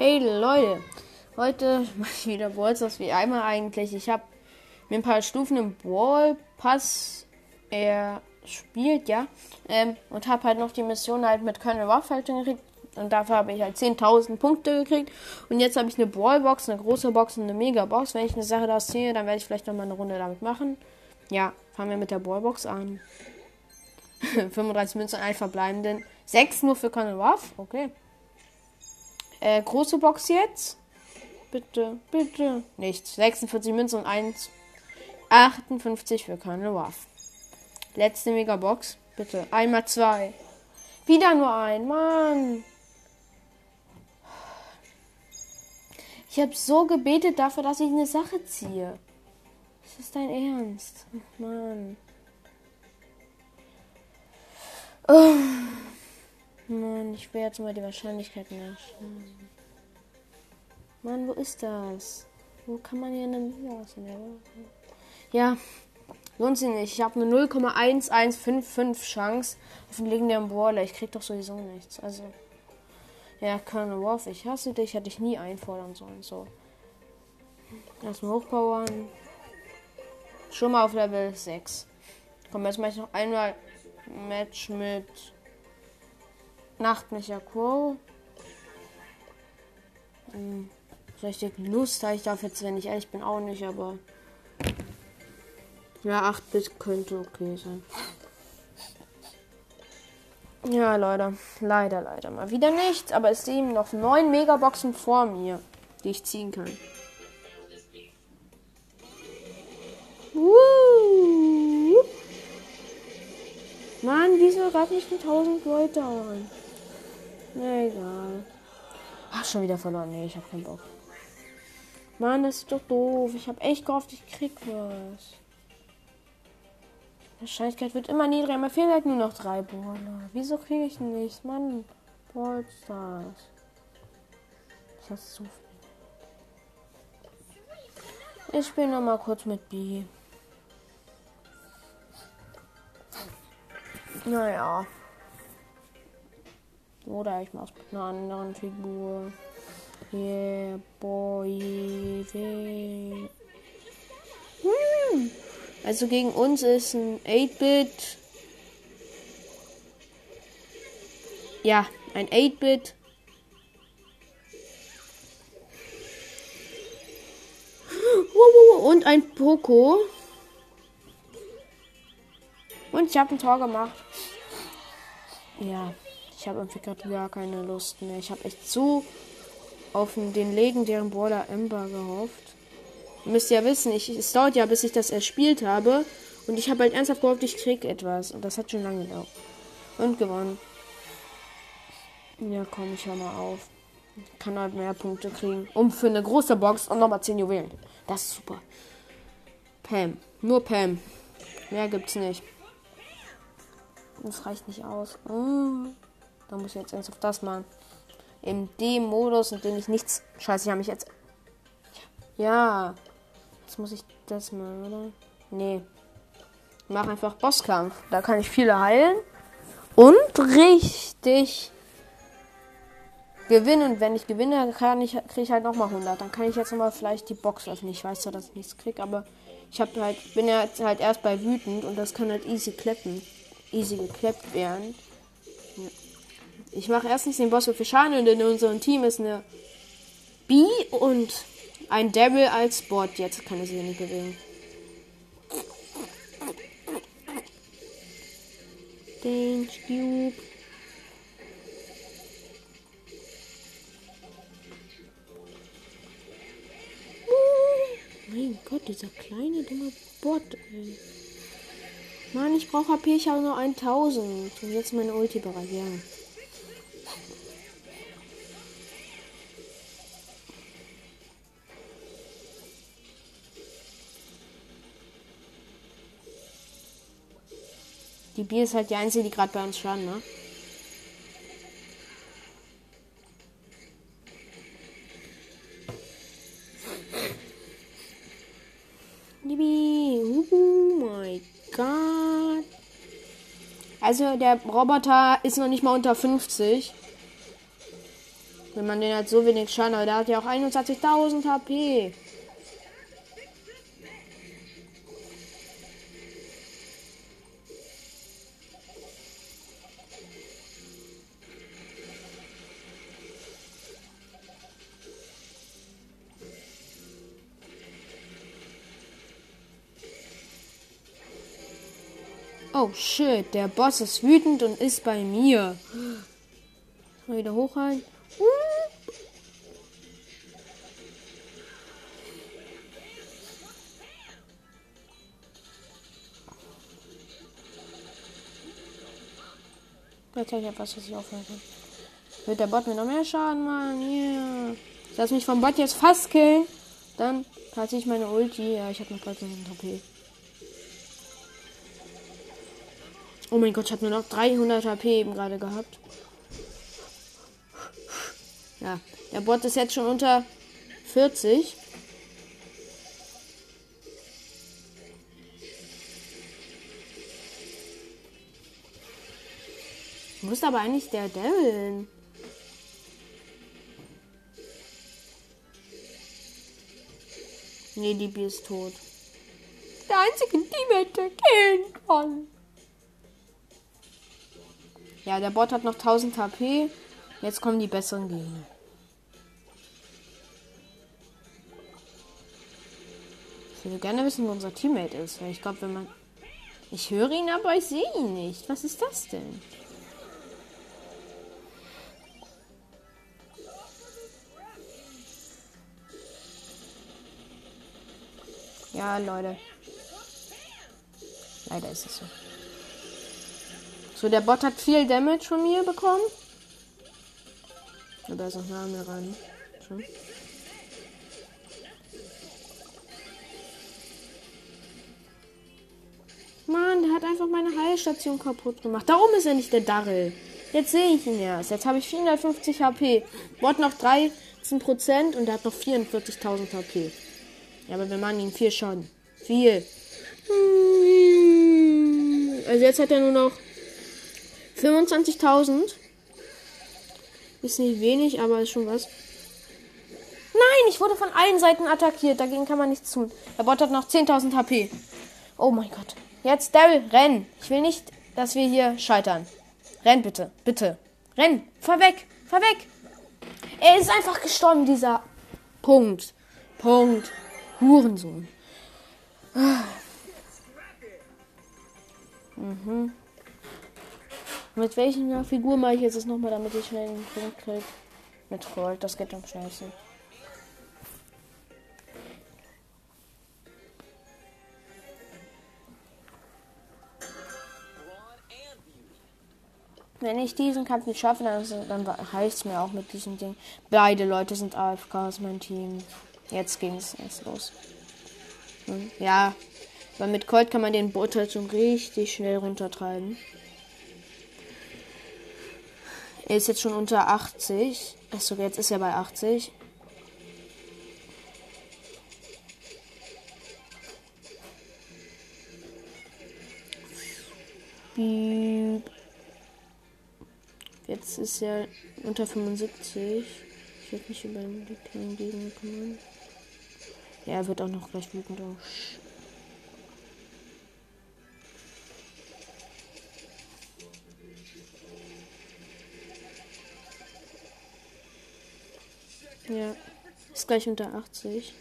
Hey Leute, heute mache ich wieder Ballstars wie einmal eigentlich. Ich habe mir ein paar Stufen im Ball Pass er spielt, ja, ähm, und habe halt noch die Mission halt mit Colonel halt gekriegt. Und dafür habe ich halt 10.000 Punkte gekriegt. Und jetzt habe ich eine Ballbox, eine große Box und eine Mega-Box. Wenn ich eine Sache da ziehe, dann werde ich vielleicht noch mal eine Runde damit machen. Ja, fangen wir mit der Ballbox an. 35 Münzen, ein verbleibenden. 6 nur für Colonel Ruff. Okay. Äh, große Box jetzt. Bitte, bitte. Nichts. 46 Münzen und 1. 58 für Colonel Ruff. Letzte Megabox. Bitte. Einmal zwei. Wieder nur ein. Mann. Ich habe so gebetet dafür, dass ich eine Sache ziehe. Das ist dein Ernst. Mann. Oh. Mann, ich will jetzt mal die Wahrscheinlichkeit nachschauen. Mann, wo ist das? Wo kann man hier eine Mühe ausnehmen? Ja, sich nicht. Ich habe eine 0,1155 Chance auf einen legendären Brawler. Ich krieg doch sowieso nichts. Also, ja, Colonel Wolf, ich hasse dich. Hätte ich nie einfordern sollen. So. Erstmal hochpowern. Schon mal auf Level 6. Komm, jetzt mache ich noch einmal Match mit Nachtmecher Quo. Hm, richtig Lust habe ich dafür jetzt, wenn ich ehrlich bin, auch nicht, aber. Ja, 8-Bit könnte okay sein. Ja, Leute. Leider, leider mal wieder nichts. Aber es stehen noch neun Megaboxen vor mir, die ich ziehen kann. Woo! Mann, wieso gerade nicht mit 1000 Leute an? Na egal. Ach, schon wieder verloren. Nee, ich hab keinen Bock. Mann, das ist doch doof. Ich hab echt gehofft, ich krieg was. Wahrscheinlichkeit wird immer niedriger. Mir fehlen halt nur noch drei Brawler. Wieso kriege ich nichts? Mann, Ballstars. Ich hasse so viel. Ich spiele noch mal kurz mit B. Naja. Oder ich mach's mit einer anderen Figur. Yeah, boy. Hm. Also gegen uns ist ein 8-Bit. Ja, ein 8-Bit. Und ein Poco. Und ich habe ein Tor gemacht. Ja, ich habe irgendwie gerade gar keine Lust mehr. Ich habe echt so auf den legendären Border Ember gehofft. Ihr müsst ja wissen, ich, es dauert ja, bis ich das erspielt habe. Und ich habe halt ernsthaft gehofft, ich krieg etwas. Und das hat schon lange gedauert. Und gewonnen. Ja, komm, ich hör mal auf. Ich kann halt mehr Punkte kriegen. Um für eine große Box und nochmal 10 Juwelen. Das ist super. Pam. Nur Pam. Mehr gibt's nicht. Das reicht nicht aus. Oh. Da muss ich jetzt ernsthaft das machen. In dem Modus, in dem ich nichts. Scheiße, ich habe mich jetzt. Ja. Jetzt muss ich das mal, oder? Nee. Ich mach einfach Bosskampf. Da kann ich viele heilen. Und richtig gewinnen. Und wenn ich gewinne, kann ich, kriege ich halt nochmal 100. Dann kann ich jetzt nochmal vielleicht die Box öffnen. Ich weiß zwar, dass ich nichts kriege, aber ich hab halt, bin ja jetzt halt erst bei wütend und das kann halt easy kleppen. Easy gekleppt werden. Ich mache erstens den Boss für Schaden und in unserem Team ist eine B und ein Devil als Bot. Jetzt kann ich sie nicht bewegen. Den Cube. Mein Gott, dieser kleine dumme Bot. Mann, ich brauche HP, ich habe nur 1000. Und jetzt meine Ulti bereit, ja. Die Bier ist halt die einzige, die gerade bei uns schaden, ne? Oh mein Gott. Also der Roboter ist noch nicht mal unter 50. Wenn man den hat so wenig Schaden, aber der hat ja auch 21.000 HP. Oh shit, der Boss ist wütend und ist bei mir. Mal wieder hochhalten. Uh. Jetzt habe ich etwas, was ich aufhören kann. Wird der Bot mir noch mehr Schaden machen? Yeah. Ich mich vom Bot jetzt fast killen. Dann hatte ich meine Ulti. Ja, ich habe noch 13 HP. Oh mein Gott, ich habe nur noch 300 HP eben gerade gehabt. Ja, der Bot ist jetzt schon unter 40. Wo ist aber eigentlich der Devil? Nee, die Bier ist tot. Der einzige Teammate, der killen kann. Ja, der Bot hat noch 1000 HP. Jetzt kommen die besseren Gegner. Ich würde gerne wissen, wo unser Teammate ist. Weil ich glaube, wenn man. Ich höre ihn, aber ich sehe ihn nicht. Was ist das denn? Ja, Leute. Leider ist es so. So, der Bot hat viel Damage von mir bekommen. Aber er ist noch nah mir ran. So. Mann, der hat einfach meine Heilstation kaputt gemacht. Darum ist er nicht der Darrell. Jetzt sehe ich ihn erst. Jetzt habe ich 450 HP. Bot noch 13% und der hat noch 44.000 HP. Ja, aber wir machen ihn viel Schaden. Viel. Also jetzt hat er nur noch 25.000. Ist nicht wenig, aber ist schon was. Nein, ich wurde von allen Seiten attackiert. Dagegen kann man nichts tun. Der Bot hat noch 10.000 HP. Oh mein Gott. Jetzt, Daryl, renn. Ich will nicht, dass wir hier scheitern. Renn bitte. Bitte. Renn. Fahr weg. Fahr weg. Er ist einfach gestorben, dieser Punkt. Punkt. Hurensohn. Mhm. Mit welcher Figur mache ich jetzt das nochmal, damit ich schnell einen Punkt kriege? Mit Gold, das geht am schnellsten. Wenn ich diesen Kampf nicht schaffe, dann, dann heißt es mir auch mit diesem Ding. Beide Leute sind AFKs, mein Team. Jetzt ging es erst los. Hm? Ja, weil mit Colt kann man den Boot halt schon richtig schnell runtertreiben. Er ist jetzt schon unter 80. Achso, jetzt ist er bei 80. Jetzt ist er unter 75. Ich werde mich über kleinen Gegner kümmern. Ja, er wird auch noch gleich wütend. Oh, Ja. Ist gleich unter 80.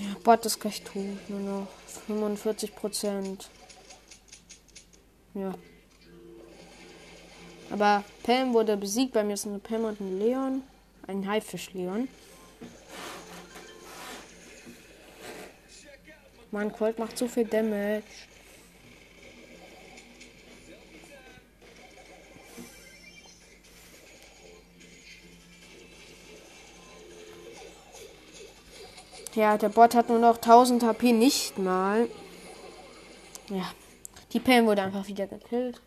Ja, Bot ist gleich tot. Nur noch 45 Prozent. Ja. Aber Pam wurde besiegt. Bei mir ist eine Pam und ein Leon. Ein Haifisch-Leon. Mann, Colt macht so viel Damage. Ja, der Bot hat nur noch 1000 HP, nicht mal. Ja, die Pam wurde einfach wieder gekillt.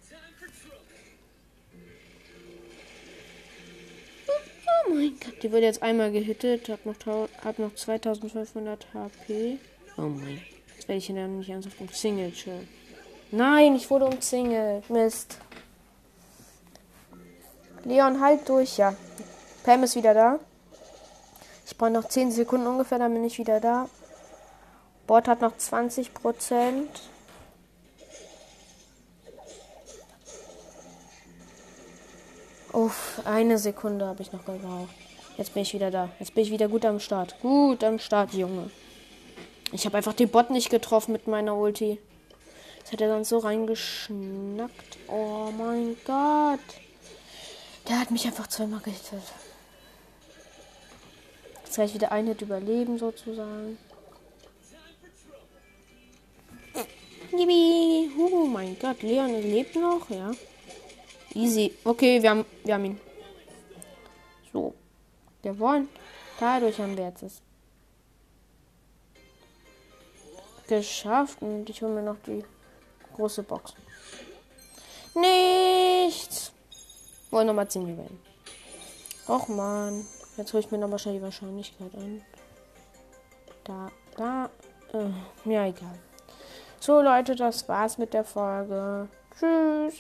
mein Gott. Die wurde jetzt einmal gehittet. Hat noch, hat noch 2500 HP. Oh mein. Jetzt werde ich hier dann nicht ernsthaft umzingelt. Schön. Nein, ich wurde umzingelt. Mist. Leon, halt durch, ja. Pam ist wieder da. Ich brauche noch 10 Sekunden ungefähr, dann bin ich wieder da. Bord hat noch 20 Prozent. Uff, eine Sekunde habe ich noch gebraucht. Jetzt bin ich wieder da. Jetzt bin ich wieder gut am Start. Gut am Start, Junge. Ich habe einfach den Bot nicht getroffen mit meiner Ulti. Das hätte er sonst so reingeschnackt. Oh mein Gott. Der hat mich einfach zweimal gehittet. Jetzt kann ich wieder ein Hit überleben, sozusagen. Yippie. Oh mein Gott, Leon lebt noch, ja. Easy. Okay, wir haben, wir haben ihn. So. Gewonnen. Dadurch haben wir jetzt es geschafft. Und ich hole mir noch die große Box. Nichts. Wollen nochmal 10 Juwelen. Och man. Jetzt hole ich mir nochmal schnell die Wahrscheinlichkeit an. Da, da. Äh, ja, egal. So, Leute, das war's mit der Folge. Tschüss.